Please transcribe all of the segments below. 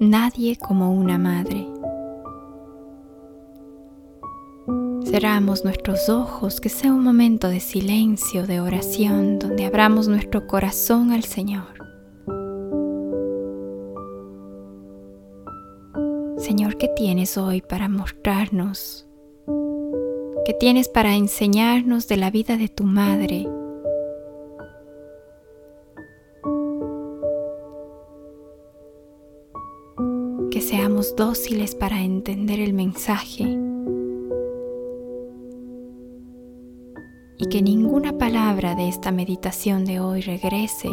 nadie como una madre. Cerramos nuestros ojos, que sea un momento de silencio, de oración, donde abramos nuestro corazón al Señor. Señor, ¿qué tienes hoy para mostrarnos? ¿Qué tienes para enseñarnos de la vida de tu madre? Dóciles para entender el mensaje y que ninguna palabra de esta meditación de hoy regrese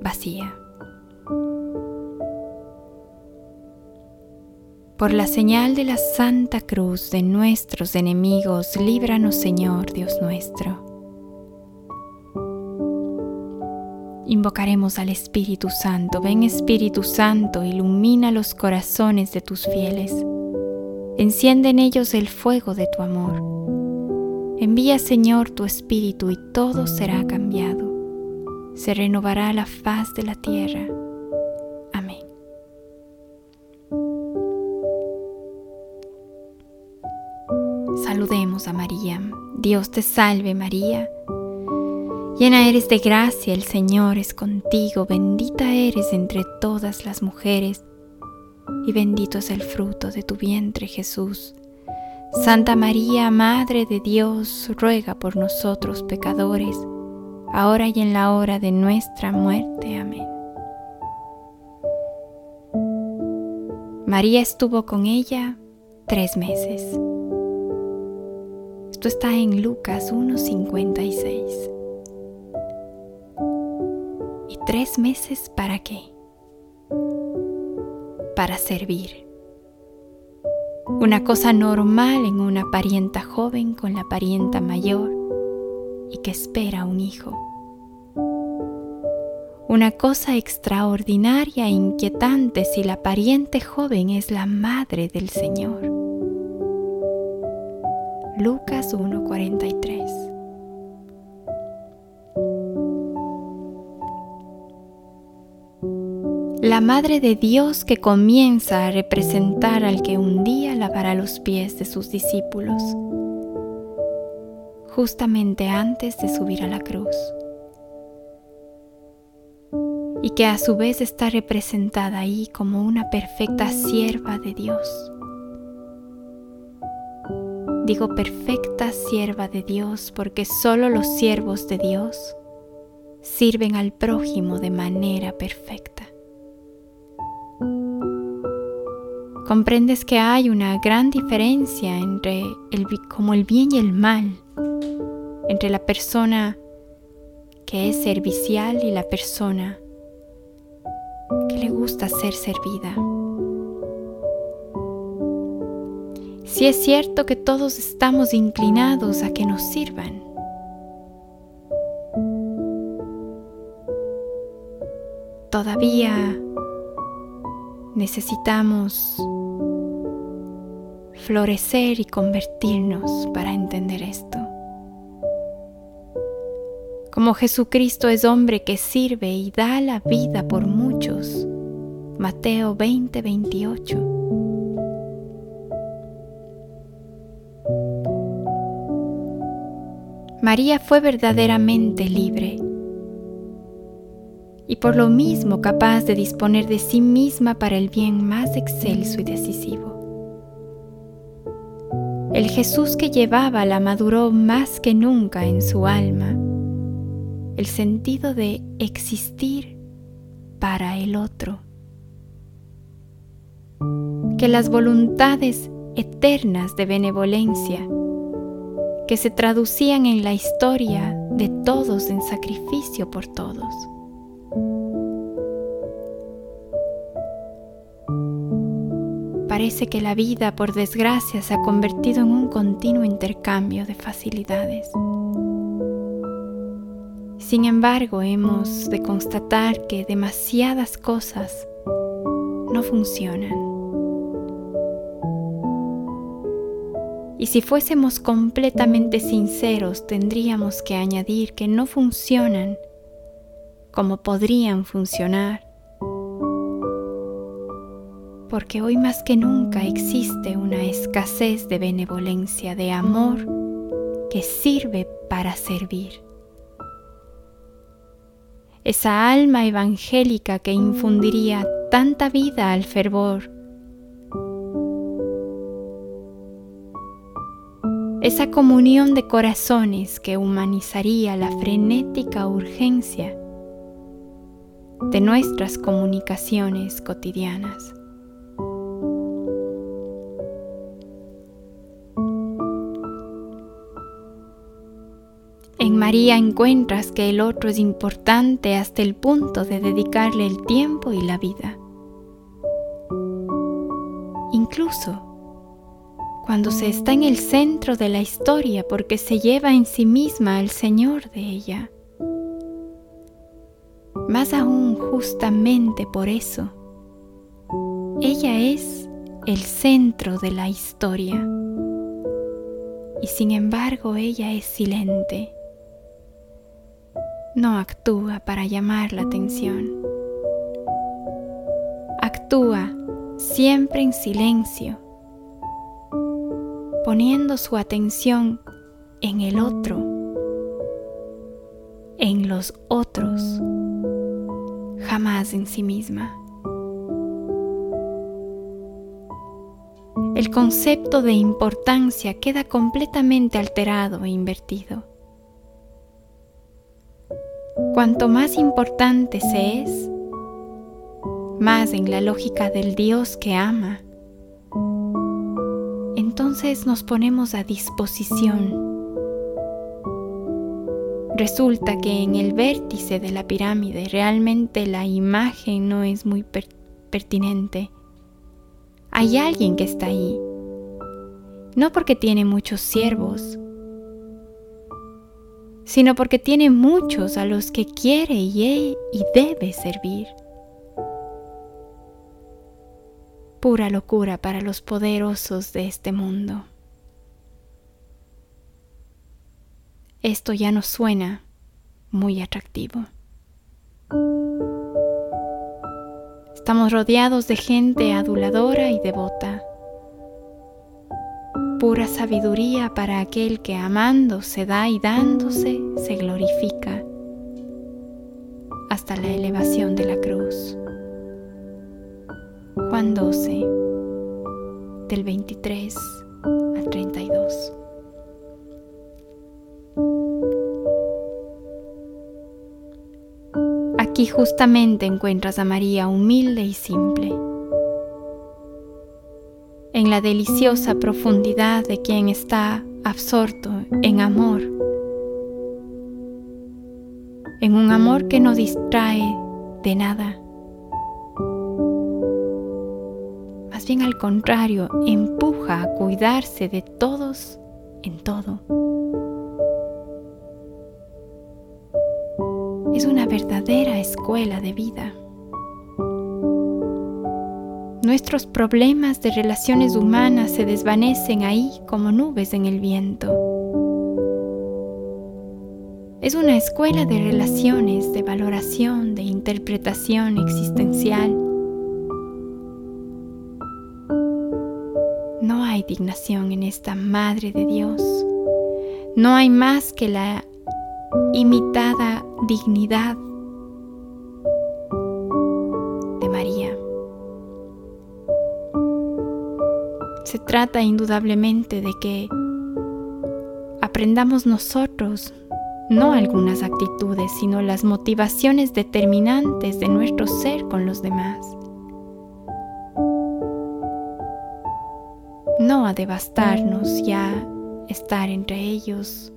vacía. Por la señal de la Santa Cruz de nuestros enemigos, líbranos Señor Dios nuestro. Invocaremos al Espíritu Santo. Ven Espíritu Santo, ilumina los corazones de tus fieles. Enciende en ellos el fuego de tu amor Envía Señor tu Espíritu y todo será cambiado. Se renovará la faz de la tierra. Amén. Saludemos a María. Dios te salve María. Llena eres de gracia, el Señor es contigo, bendita eres entre todas las mujeres, y bendito es el fruto de tu vientre Jesús. Santa María, Madre de Dios, ruega por nosotros pecadores, ahora y en la hora de nuestra muerte. Amén. María estuvo con ella tres meses. Esto está en Lucas 1.56. ¿Y tres meses para qué? Para servir una cosa normal en una parienta joven con la parienta mayor y que espera un hijo. Una cosa extraordinaria e inquietante si la pariente joven es la madre del Señor. Lucas 1:43 la Madre de Dios que comienza a representar al que un día lavará los pies de sus discípulos, justamente antes de subir a la cruz, y que a su vez está representada ahí como una perfecta sierva de Dios. Digo perfecta sierva de Dios porque solo los siervos de Dios sirven al prójimo de manera perfecta. Comprendes que hay una gran diferencia entre el, como el bien y el mal, entre la persona que es servicial y la persona que le gusta ser servida. Si es cierto que todos estamos inclinados a que nos sirvan, todavía necesitamos florecer y convertirnos para entender esto. Como Jesucristo es hombre que sirve y da la vida por muchos. Mateo 20, 28. María fue verdaderamente libre y por lo mismo capaz de disponer de sí misma para el bien más excelso y decisivo. El Jesús que llevaba la maduró más que nunca en su alma el sentido de existir para el otro. Que las voluntades eternas de benevolencia que se traducían en la historia de todos en sacrificio por todos Parece que la vida, por desgracia, se ha convertido en un continuo intercambio de facilidades. Sin embargo, hemos de constatar que demasiadas cosas no funcionan. Y si fuésemos completamente sinceros, tendríamos que añadir que no funcionan como podrían funcionar porque hoy más que nunca existe una escasez de benevolencia, de amor que sirve para servir. Esa alma evangélica que infundiría tanta vida al fervor, esa comunión de corazones que humanizaría la frenética urgencia de nuestras comunicaciones cotidianas. En María encuentras que el otro es importante hasta el punto de dedicarle el tiempo y la vida. Incluso cuando se está en el centro de la historia porque se lleva en sí misma al Señor de ella. Más aún justamente por eso, ella es el centro de la historia y sin embargo ella es silente no actúa para llamar la atención. Actúa siempre en silencio, poniendo su atención en el otro, en los otros, jamás en sí misma. El concepto de importancia queda completamente alterado e invertido. Cuanto más importante se es, más en la lógica del Dios que ama, entonces nos ponemos a disposición. Resulta que en el vértice de la pirámide realmente la imagen no es muy pertinente. Hay alguien que está ahí, no porque tiene muchos siervos, sino porque tiene muchos a los que quiere y, y debe servir. Pura locura para los poderosos de este mundo. Esto ya nos suena muy atractivo. Estamos rodeados de gente aduladora y devota pura sabiduría para aquel que amando se da y dándose se glorifica hasta la elevación de la cruz. Juan 12, del 23 al 32. Aquí justamente encuentras a María humilde y simple en la deliciosa profundidad de quien está absorto en amor, en un amor que no distrae de nada. Más bien al contrario, empuja a cuidarse de todos en todo. Es una verdadera escuela de vida. Nuestros problemas de relaciones humanas se desvanecen ahí como nubes en el viento. Es una escuela de relaciones, de valoración, de interpretación existencial. No hay dignación en esta Madre de Dios. No hay más que la imitada dignidad Se trata indudablemente de que aprendamos nosotros no algunas actitudes, sino las motivaciones determinantes de nuestro ser con los demás. No a devastarnos ya estar entre ellos,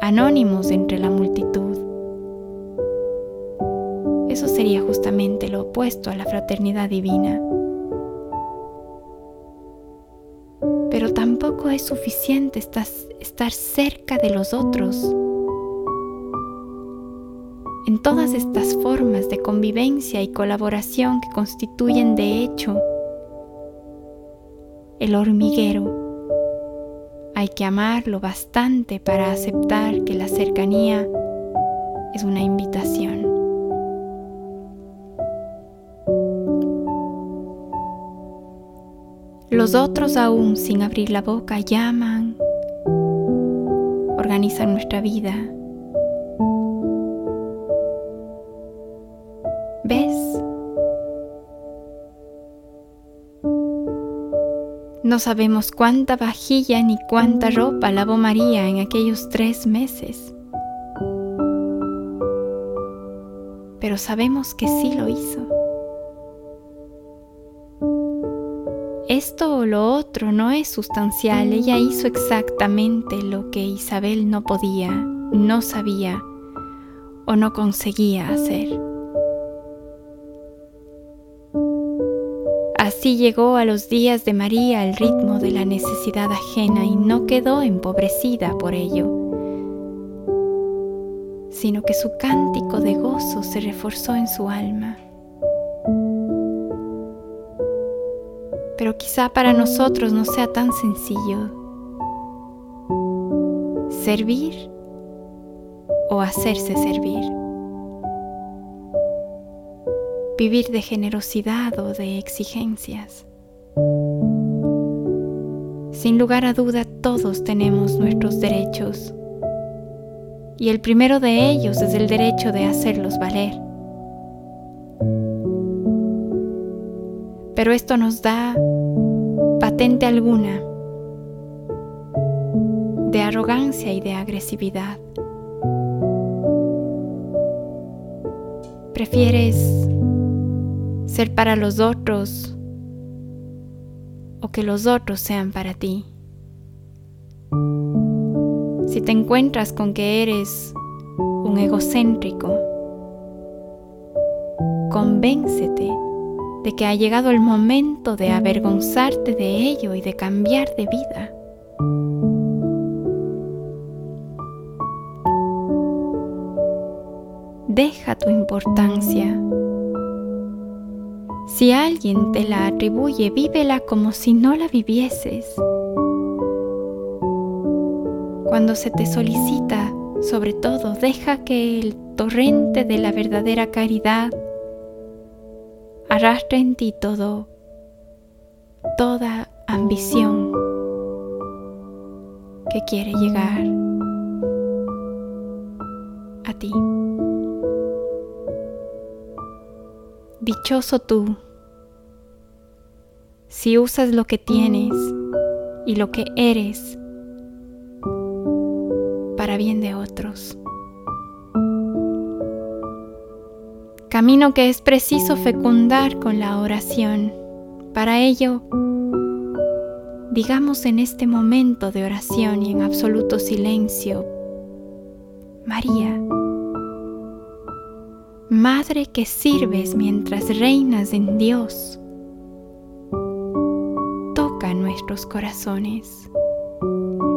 anónimos entre la multitud. Eso sería justamente lo opuesto a la fraternidad divina. Suficiente estar cerca de los otros. En todas estas formas de convivencia y colaboración que constituyen de hecho el hormiguero, hay que amarlo bastante para aceptar que la cercanía es una invitación. Los otros aún sin abrir la boca llaman, organizan nuestra vida. ¿Ves? No sabemos cuánta vajilla ni cuánta ropa lavó María en aquellos tres meses. Pero sabemos que sí lo hizo. Esto o lo otro no es sustancial, ella hizo exactamente lo que Isabel no podía, no sabía o no conseguía hacer. Así llegó a los días de María el ritmo de la necesidad ajena y no quedó empobrecida por ello, sino que su cántico de gozo se reforzó en su alma. Pero quizá para nosotros no sea tan sencillo. Servir o hacerse servir. Vivir de generosidad o de exigencias. Sin lugar a duda todos tenemos nuestros derechos y el primero de ellos es el derecho de hacerlos valer. Pero esto nos da patente alguna de arrogancia y de agresividad. ¿Prefieres ser para los otros o que los otros sean para ti? Si te encuentras con que eres un egocéntrico, convéncete de que ha llegado el momento de avergonzarte de ello y de cambiar de vida. Deja tu importancia. Si alguien te la atribuye, vívela como si no la vivieses. Cuando se te solicita, sobre todo, deja que el torrente de la verdadera caridad arrastra en ti todo, toda ambición que quiere llegar a ti. Dichoso tú si usas lo que tienes y lo que eres para bien de otros. Camino que es preciso fecundar con la oración. Para ello, digamos en este momento de oración y en absoluto silencio, María, Madre que sirves mientras reinas en Dios, toca nuestros corazones.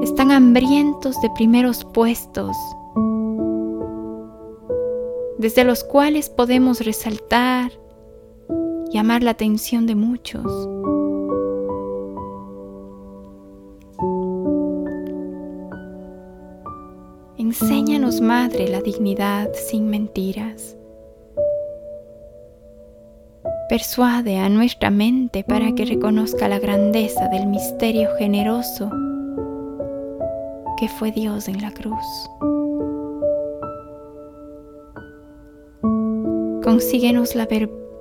Están hambrientos de primeros puestos, desde los cuales podemos resaltar, llamar la atención de muchos. Enséñanos, Madre, la dignidad sin mentiras. Persuade a nuestra mente para que reconozca la grandeza del misterio generoso que fue Dios en la cruz. Consíguenos la,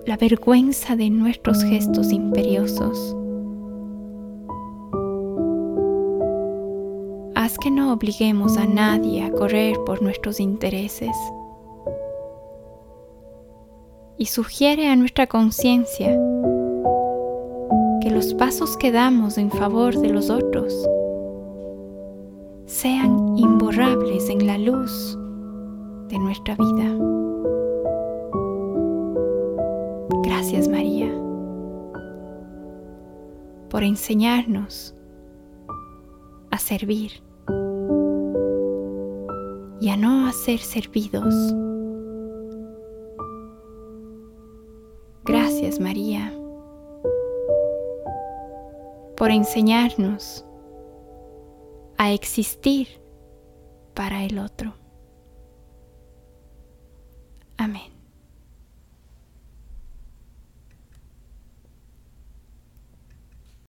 la vergüenza de nuestros gestos imperiosos. Haz que no obliguemos a nadie a correr por nuestros intereses. Y sugiere a nuestra conciencia que los pasos que damos en favor de los otros sean imborrables en la luz de nuestra vida. Gracias María por enseñarnos a servir y a no a ser servidos. Gracias María por enseñarnos a existir para el otro. Amén.